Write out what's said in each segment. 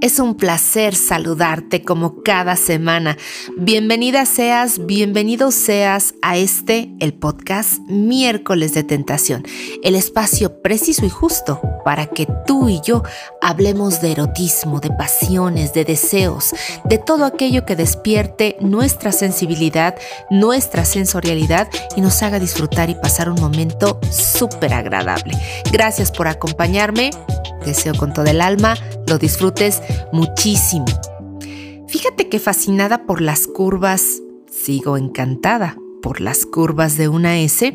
Es un placer saludarte como cada semana. Bienvenida seas, bienvenido seas a este, el podcast Miércoles de Tentación, el espacio preciso y justo para que tú y yo hablemos de erotismo, de pasiones, de deseos, de todo aquello que despierte nuestra sensibilidad, nuestra sensorialidad y nos haga disfrutar y pasar un momento súper agradable. Gracias por acompañarme. Deseo con todo el alma lo disfrutes muchísimo. Fíjate que fascinada por las curvas, sigo encantada por las curvas de una S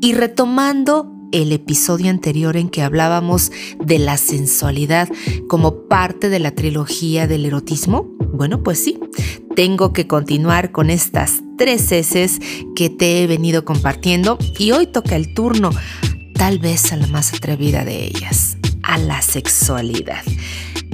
y retomando el episodio anterior en que hablábamos de la sensualidad como parte de la trilogía del erotismo, bueno, pues sí, tengo que continuar con estas tres S que te he venido compartiendo y hoy toca el turno, tal vez a la más atrevida de ellas, a la sexualidad.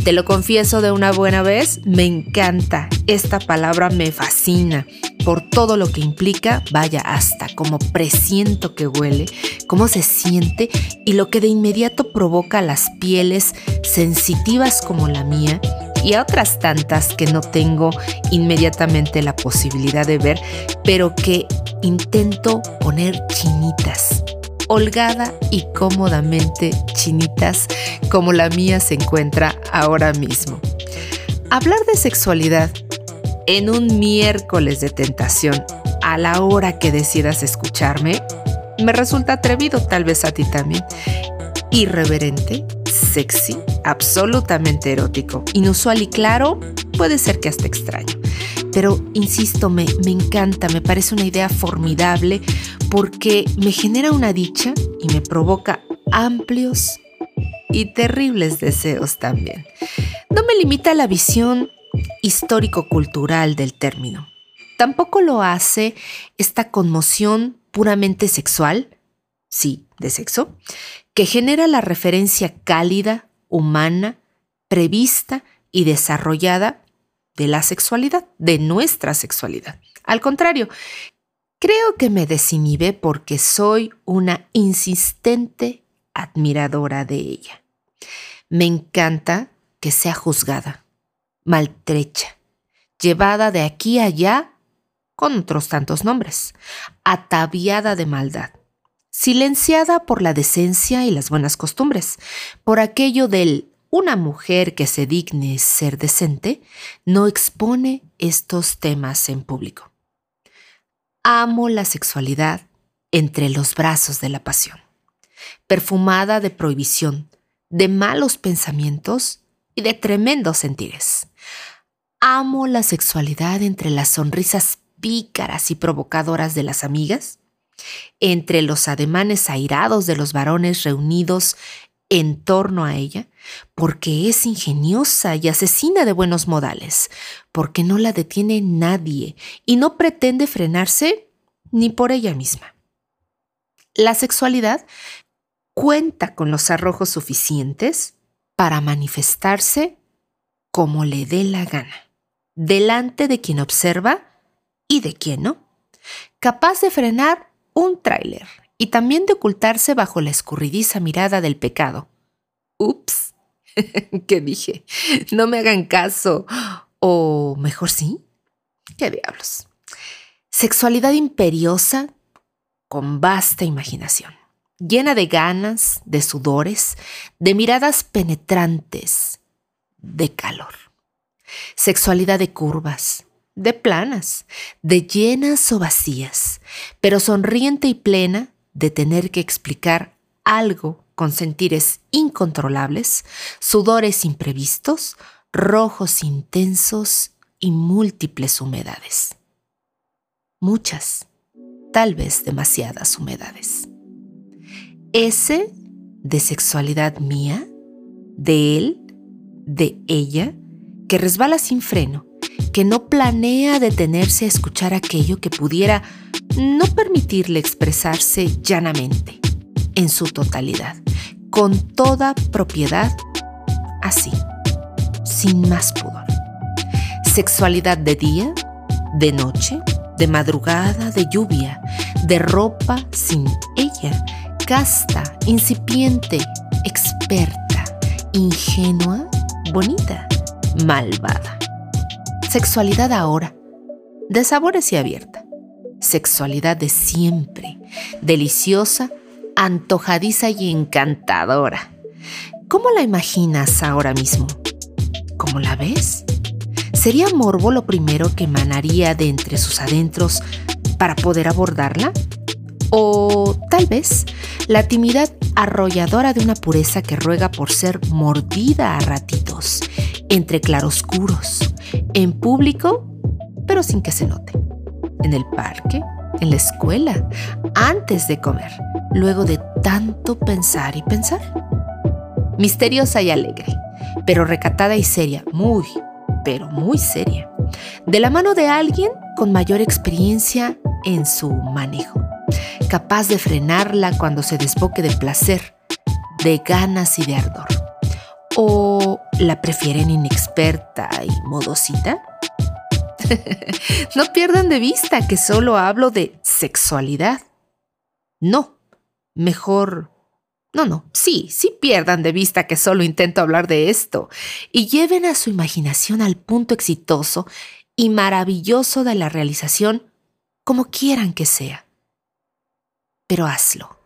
Te lo confieso de una buena vez, me encanta. Esta palabra me fascina por todo lo que implica, vaya hasta como presiento que huele, cómo se siente y lo que de inmediato provoca las pieles sensitivas como la mía y a otras tantas que no tengo inmediatamente la posibilidad de ver, pero que intento poner chinitas holgada y cómodamente chinitas como la mía se encuentra ahora mismo. Hablar de sexualidad en un miércoles de tentación a la hora que decidas escucharme me resulta atrevido tal vez a ti también. Irreverente, sexy, absolutamente erótico, inusual y claro, puede ser que hasta extraño. Pero insisto, me, me encanta, me parece una idea formidable porque me genera una dicha y me provoca amplios y terribles deseos también. No me limita la visión histórico-cultural del término. Tampoco lo hace esta conmoción puramente sexual, sí, de sexo, que genera la referencia cálida, humana, prevista y desarrollada de la sexualidad, de nuestra sexualidad. Al contrario, Creo que me desinhibe porque soy una insistente admiradora de ella. Me encanta que sea juzgada, maltrecha, llevada de aquí a allá con otros tantos nombres, ataviada de maldad, silenciada por la decencia y las buenas costumbres, por aquello del una mujer que se digne ser decente no expone estos temas en público. Amo la sexualidad entre los brazos de la pasión, perfumada de prohibición, de malos pensamientos y de tremendos sentires. Amo la sexualidad entre las sonrisas pícaras y provocadoras de las amigas, entre los ademanes airados de los varones reunidos en torno a ella, porque es ingeniosa y asesina de buenos modales, porque no la detiene nadie y no pretende frenarse ni por ella misma. La sexualidad cuenta con los arrojos suficientes para manifestarse como le dé la gana, delante de quien observa y de quien no, capaz de frenar un tráiler y también de ocultarse bajo la escurridiza mirada del pecado. Ups, ¿qué dije? No me hagan caso. O mejor sí. ¿Qué diablos? Sexualidad imperiosa con vasta imaginación, llena de ganas, de sudores, de miradas penetrantes, de calor. Sexualidad de curvas, de planas, de llenas o vacías, pero sonriente y plena de tener que explicar algo con sentires incontrolables, sudores imprevistos, rojos intensos y múltiples humedades. Muchas, tal vez demasiadas humedades. Ese de sexualidad mía, de él, de ella, que resbala sin freno, que no planea detenerse a escuchar aquello que pudiera no permitirle expresarse llanamente, en su totalidad, con toda propiedad, así, sin más pudor. Sexualidad de día, de noche, de madrugada, de lluvia, de ropa sin ella, casta, incipiente, experta, ingenua, bonita, malvada. Sexualidad ahora, de sabores y abierta. Sexualidad de siempre, deliciosa, antojadiza y encantadora. ¿Cómo la imaginas ahora mismo? ¿Cómo la ves? ¿Sería morbo lo primero que emanaría de entre sus adentros para poder abordarla? ¿O tal vez la timidez arrolladora de una pureza que ruega por ser mordida a ratitos, entre claroscuros, en público, pero sin que se note, en el parque, en la escuela, antes de comer, luego de tanto pensar y pensar? Misteriosa y alegre, pero recatada y seria, muy, pero muy seria, de la mano de alguien con mayor experiencia en su manejo, capaz de frenarla cuando se desboque de placer, de ganas y de ardor. ¿O la prefieren inexperta y modosita? no pierdan de vista que solo hablo de sexualidad. No, mejor no, no, sí, sí pierdan de vista que solo intento hablar de esto y lleven a su imaginación al punto exitoso y maravilloso de la realización como quieran que sea. Pero hazlo.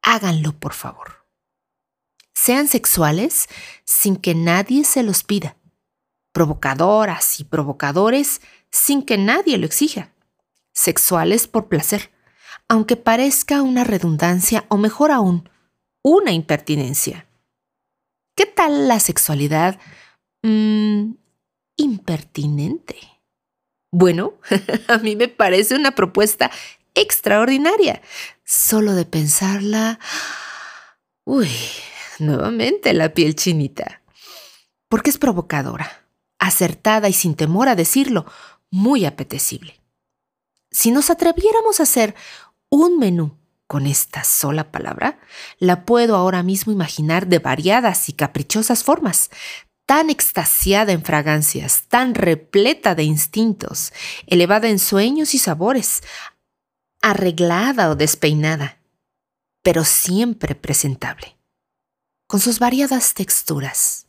Háganlo, por favor. Sean sexuales sin que nadie se los pida. Provocadoras y provocadores sin que nadie lo exija. Sexuales por placer, aunque parezca una redundancia o mejor aún, una impertinencia. ¿Qué tal la sexualidad mm, impertinente? Bueno, a mí me parece una propuesta extraordinaria. Solo de pensarla... Uy, nuevamente la piel chinita. Porque es provocadora, acertada y sin temor a decirlo, muy apetecible. Si nos atreviéramos a hacer un menú con esta sola palabra, la puedo ahora mismo imaginar de variadas y caprichosas formas, tan extasiada en fragancias, tan repleta de instintos, elevada en sueños y sabores, arreglada o despeinada, pero siempre presentable, con sus variadas texturas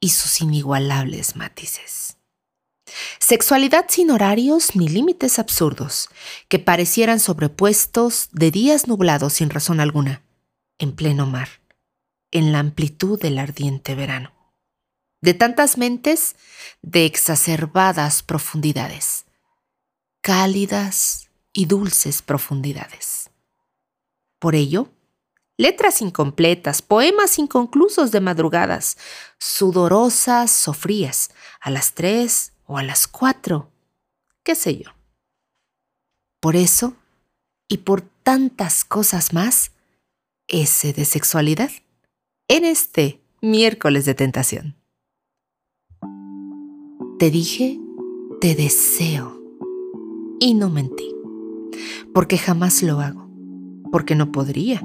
y sus inigualables matices. Sexualidad sin horarios ni límites absurdos, que parecieran sobrepuestos de días nublados sin razón alguna, en pleno mar, en la amplitud del ardiente verano. De tantas mentes, de exacerbadas profundidades, cálidas y dulces profundidades. Por ello, letras incompletas, poemas inconclusos de madrugadas, sudorosas o frías, a las tres o a las cuatro, qué sé yo. Por eso, y por tantas cosas más, ese de sexualidad, en este miércoles de tentación. Te dije, te deseo, y no mentí, porque jamás lo hago, porque no podría,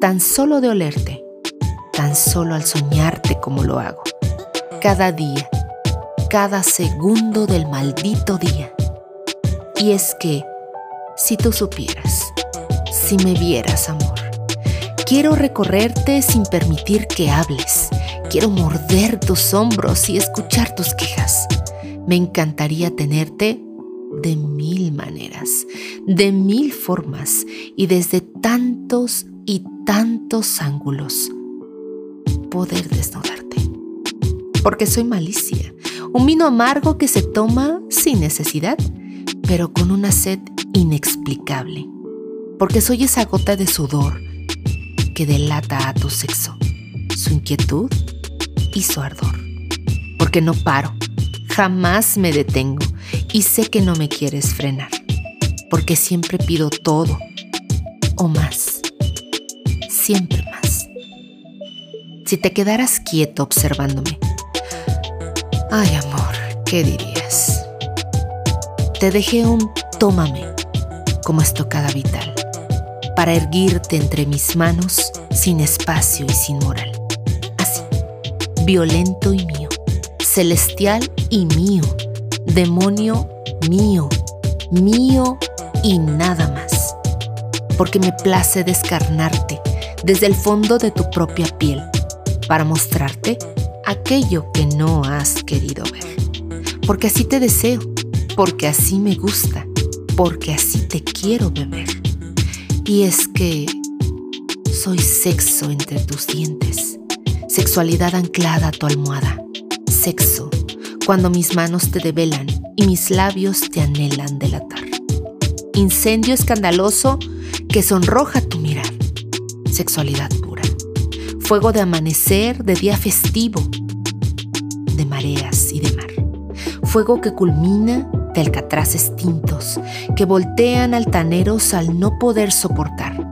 tan solo de olerte, tan solo al soñarte como lo hago, cada día cada segundo del maldito día. Y es que, si tú supieras, si me vieras, amor, quiero recorrerte sin permitir que hables. Quiero morder tus hombros y escuchar tus quejas. Me encantaría tenerte de mil maneras, de mil formas y desde tantos y tantos ángulos. Poder desnudarte. Porque soy malicia. Un vino amargo que se toma sin necesidad, pero con una sed inexplicable, porque soy esa gota de sudor que delata a tu sexo, su inquietud y su ardor, porque no paro, jamás me detengo y sé que no me quieres frenar, porque siempre pido todo o más, siempre más. Si te quedaras quieto observándome, Ay, amor, ¿qué dirías? Te dejé un tómame como estocada vital para erguirte entre mis manos sin espacio y sin moral. Así, violento y mío, celestial y mío, demonio mío, mío y nada más. Porque me place descarnarte desde el fondo de tu propia piel para mostrarte aquello que no has querido ver. Porque así te deseo, porque así me gusta, porque así te quiero beber. Y es que soy sexo entre tus dientes, sexualidad anclada a tu almohada, sexo cuando mis manos te develan y mis labios te anhelan delatar. Incendio escandaloso que sonroja tu mirar, sexualidad pura, fuego de amanecer, de día festivo, de mareas y de mar, fuego que culmina de alcatraces tintos que voltean altaneros al no poder soportar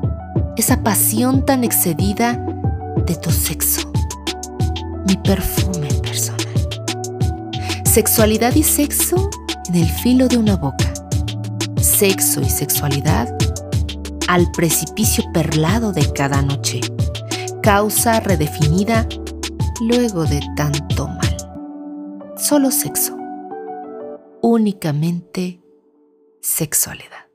esa pasión tan excedida de tu sexo, mi perfume personal. Sexualidad y sexo en el filo de una boca. Sexo y sexualidad al precipicio perlado de cada noche. Causa redefinida luego de tanto mal. Solo sexo. Únicamente sexualidad.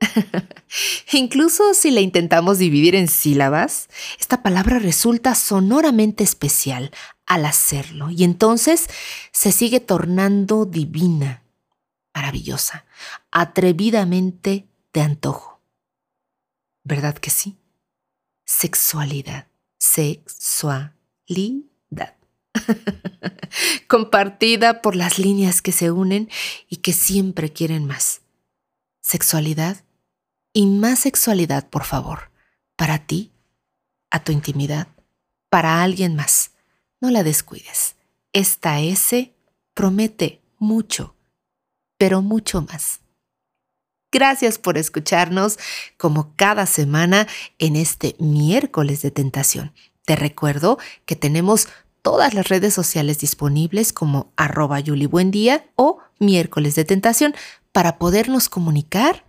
Incluso si la intentamos dividir en sílabas, esta palabra resulta sonoramente especial al hacerlo y entonces se sigue tornando divina, maravillosa, atrevidamente de antojo. ¿Verdad que sí? Sexualidad, sexualidad. Compartida por las líneas que se unen y que siempre quieren más. Sexualidad y más sexualidad, por favor, para ti, a tu intimidad, para alguien más. No la descuides. Esta S promete mucho, pero mucho más. Gracias por escucharnos como cada semana en este miércoles de tentación. Te recuerdo que tenemos todas las redes sociales disponibles como arroba o miércoles de tentación para podernos comunicar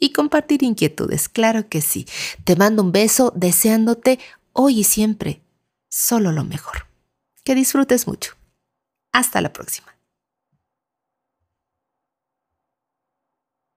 y compartir inquietudes, claro que sí. Te mando un beso deseándote hoy y siempre solo lo mejor. Que disfrutes mucho. Hasta la próxima.